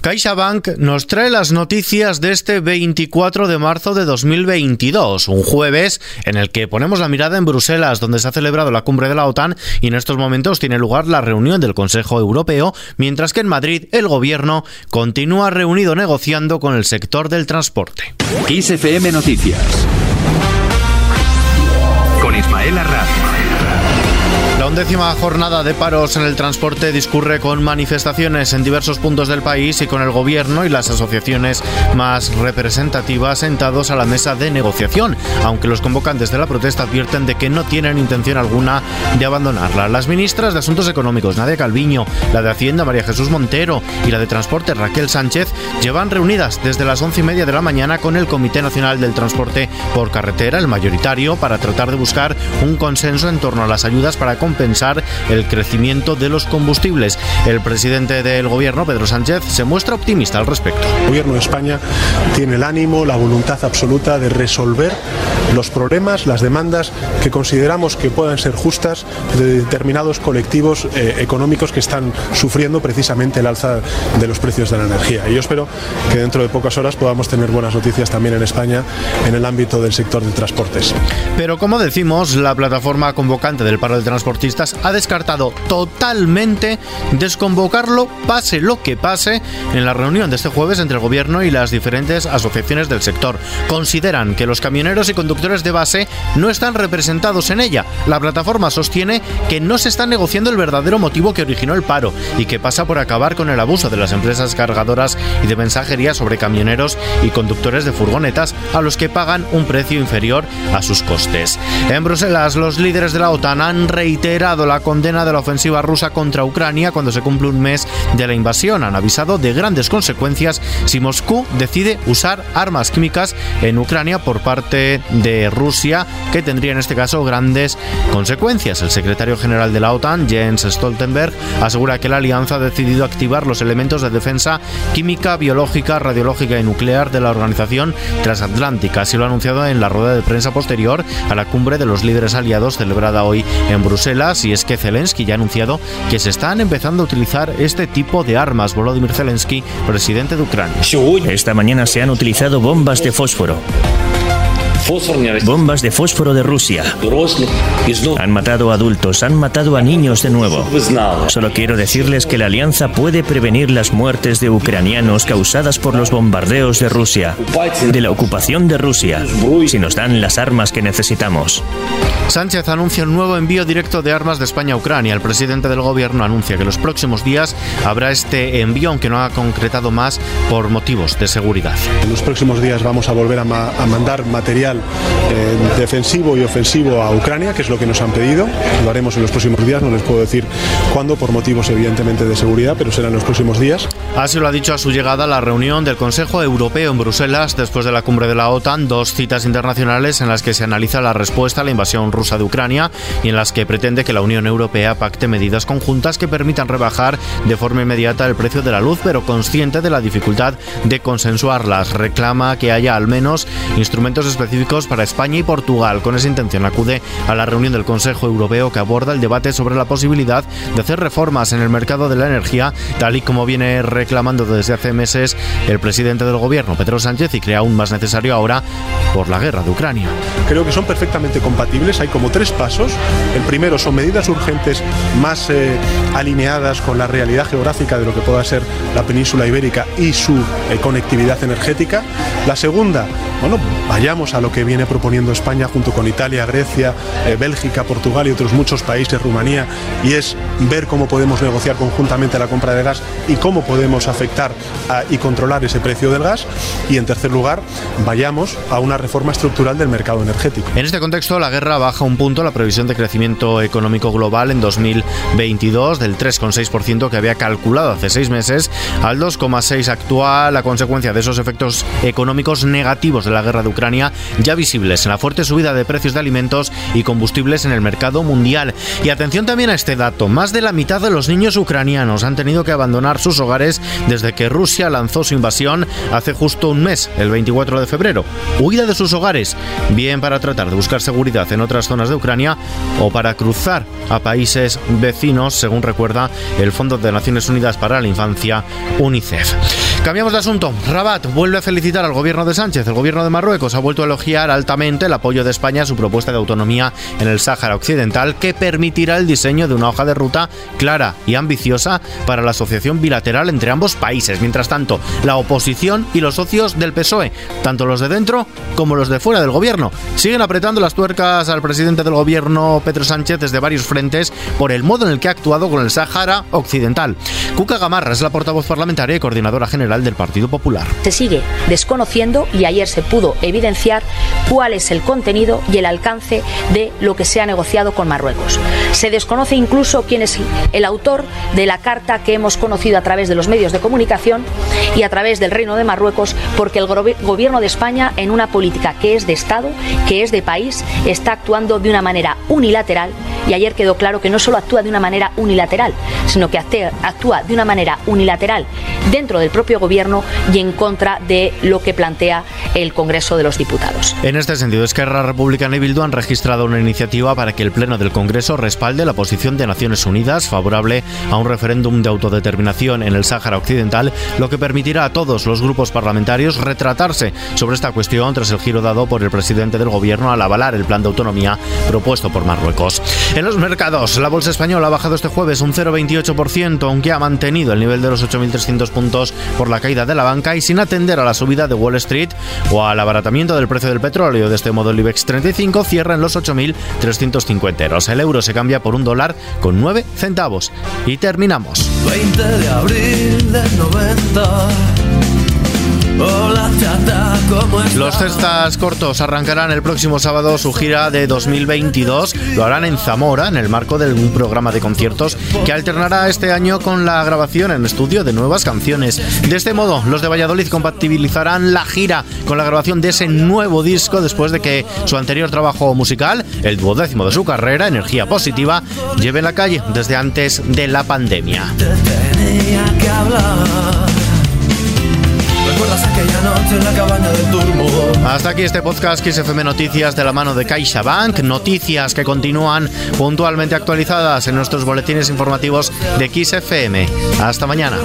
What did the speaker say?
CaixaBank nos trae las noticias de este 24 de marzo de 2022, un jueves en el que ponemos la mirada en Bruselas, donde se ha celebrado la cumbre de la OTAN y en estos momentos tiene lugar la reunión del Consejo Europeo, mientras que en Madrid el gobierno continúa reunido negociando con el sector del transporte. XFM Noticias con Ismael Arranz. La undécima jornada de paros en el transporte discurre con manifestaciones en diversos puntos del país y con el gobierno y las asociaciones más representativas sentados a la mesa de negociación, aunque los convocantes de la protesta advierten de que no tienen intención alguna de abandonarla. Las ministras de Asuntos Económicos, Nadia Calviño, la de Hacienda, María Jesús Montero y la de Transporte, Raquel Sánchez, llevan reunidas desde las once y media de la mañana con el Comité Nacional del Transporte por Carretera, el mayoritario, para tratar de buscar un consenso en torno a las ayudas para compensar el crecimiento de los combustibles. El presidente del gobierno, Pedro Sánchez, se muestra optimista al respecto. El gobierno de España tiene el ánimo, la voluntad absoluta de resolver los problemas, las demandas que consideramos que puedan ser justas de determinados colectivos eh, económicos que están sufriendo precisamente el alza de los precios de la energía. Y yo espero que dentro de pocas horas podamos tener buenas noticias también en España en el ámbito del sector de transportes. Pero como decimos, la plataforma convocante del paro de transportistas ha descartado totalmente desconvocarlo, pase lo que pase, en la reunión de este jueves entre el gobierno y las diferentes asociaciones del sector. Consideran que los camioneros y conductores de base no están representados en ella. La plataforma sostiene que no se está negociando el verdadero motivo que originó el paro y que pasa por acabar con el abuso de las empresas cargadoras y de mensajería sobre camioneros y conductores de furgonetas a los que pagan un precio inferior a sus costes. En Bruselas, los líderes de la OTAN han reiterado la condena de la ofensiva rusa contra Ucrania cuando se cumple un mes de la invasión. Han avisado de grandes consecuencias si Moscú decide usar armas químicas en Ucrania por parte de Rusia, que tendría en este caso grandes consecuencias. El secretario general de la OTAN, Jens Stoltenberg, asegura que la alianza ha decidido activar los elementos de defensa química, biológica, radiológica y nuclear de la organización transatlántica. Así lo ha anunciado en la rueda de prensa posterior a la cumbre de los líderes aliados celebrada hoy en Bruselas. Y es que Zelensky ya ha anunciado que se están empezando a utilizar este tipo de armas. Volodymyr Zelensky, presidente de Ucrania. Esta mañana se han utilizado bombas de fósforo. Bombas de fósforo de Rusia. Han matado a adultos, han matado a niños de nuevo. Solo quiero decirles que la alianza puede prevenir las muertes de ucranianos causadas por los bombardeos de Rusia, de la ocupación de Rusia, si nos dan las armas que necesitamos. Sánchez anuncia un nuevo envío directo de armas de España a Ucrania. El presidente del gobierno anuncia que los próximos días habrá este envío, aunque no ha concretado más por motivos de seguridad. En los próximos días vamos a volver a, ma a mandar material eh, defensivo y ofensivo a Ucrania, que es lo que nos han pedido. Lo haremos en los próximos días, no les puedo decir cuándo, por motivos evidentemente de seguridad, pero será en los próximos días. Así lo ha dicho a su llegada a la reunión del Consejo Europeo en Bruselas después de la cumbre de la OTAN, dos citas internacionales en las que se analiza la respuesta a la invasión rusa de Ucrania y en las que pretende que la Unión Europea pacte medidas conjuntas que permitan rebajar de forma inmediata el precio de la luz, pero consciente de la dificultad de consensuarlas. Reclama que haya al menos instrumentos específicos para España y Portugal. Con esa intención acude a la reunión del Consejo Europeo que aborda el debate sobre la posibilidad de hacer reformas en el mercado de la energía, tal y como viene reclamando desde hace meses el presidente del gobierno, Pedro Sánchez, y crea aún más necesario ahora por la guerra de Ucrania. Creo que son perfectamente compatibles. Hay como tres pasos. El primero son medidas urgentes más eh, alineadas con la realidad geográfica de lo que pueda ser la península ibérica y su eh, conectividad energética. La segunda, bueno, vayamos a lo que viene proponiendo España junto con Italia, Grecia, eh, Bélgica, Portugal y otros muchos países, Rumanía, y es ver cómo podemos negociar conjuntamente la compra de gas y cómo podemos afectar a, y controlar ese precio del gas. Y en tercer lugar, vayamos a una reforma estructural del mercado energético. En este contexto, la guerra baja un punto la previsión de crecimiento económico global en 2022 del 3,6% que había calculado hace seis meses al 2,6% actual, a consecuencia de esos efectos económicos negativos de la guerra de Ucrania ya visibles en la fuerte subida de precios de alimentos y combustibles en el mercado mundial. Y atención también a este dato, más de la mitad de los niños ucranianos han tenido que abandonar sus hogares desde que Rusia lanzó su invasión hace justo un mes, el 24 de febrero. Huida de sus hogares, bien para tratar de buscar seguridad en otras zonas de Ucrania o para cruzar a países vecinos, según recuerda el Fondo de Naciones Unidas para la Infancia, UNICEF. Cambiamos de asunto. Rabat vuelve a felicitar al gobierno de Sánchez. El gobierno de Marruecos ha vuelto a elogiar altamente el apoyo de España a su propuesta de autonomía en el Sáhara Occidental que permitirá el diseño de una hoja de ruta clara y ambiciosa para la asociación bilateral entre ambos países. Mientras tanto, la oposición y los socios del PSOE, tanto los de dentro como los de fuera del gobierno, siguen apretando las tuercas al presidente del gobierno Pedro Sánchez desde varios frentes por el modo en el que ha actuado con el Sáhara Occidental. Cuca Gamarra es la portavoz parlamentaria y coordinadora general del Partido Popular. Se sigue desconociendo y ayer se pudo evidenciar cuál es el contenido y el alcance de lo que se ha negociado con Marruecos. Se desconoce incluso quién es el autor de la carta que hemos conocido a través de los medios de comunicación y a través del Reino de Marruecos, porque el gobierno de España, en una política que es de Estado, que es de país, está actuando de una manera unilateral y ayer quedó claro que no solo actúa de una manera unilateral, sino que actúa de una manera unilateral dentro del propio gobierno y en contra de lo que plantea el Congreso de los Diputados. En este sentido, Esquerra Republicana y Bildu han registrado una iniciativa para que el Pleno del Congreso respalde la posición de Naciones Unidas favorable a un referéndum de autodeterminación en el Sáhara Occidental, lo que permitirá a todos los grupos parlamentarios retratarse sobre esta cuestión tras el giro dado por el presidente del gobierno al avalar el plan de autonomía propuesto por Marruecos. En los mercados, la bolsa española ha bajado este jueves un 0,28%, aunque ha mantenido el nivel de los 8.300 puntos por la caída de la banca y sin atender a la subida de Wall Street o al abaratamiento del precio del petróleo. De este modo, el IBEX 35 cierra en los 8.350 euros. El euro se cambia por un dólar con 9 centavos. Y terminamos. 20 de abril del 90. Los cestas cortos arrancarán el próximo sábado su gira de 2022. Lo harán en Zamora, en el marco de un programa de conciertos que alternará este año con la grabación en estudio de nuevas canciones. De este modo, los de Valladolid compatibilizarán la gira con la grabación de ese nuevo disco después de que su anterior trabajo musical, el duodécimo de su carrera, Energía Positiva, lleve en la calle desde antes de la pandemia. Hasta aquí este podcast XFM Noticias de la mano de CaixaBank. Noticias que continúan puntualmente actualizadas en nuestros boletines informativos de XFM. Hasta mañana.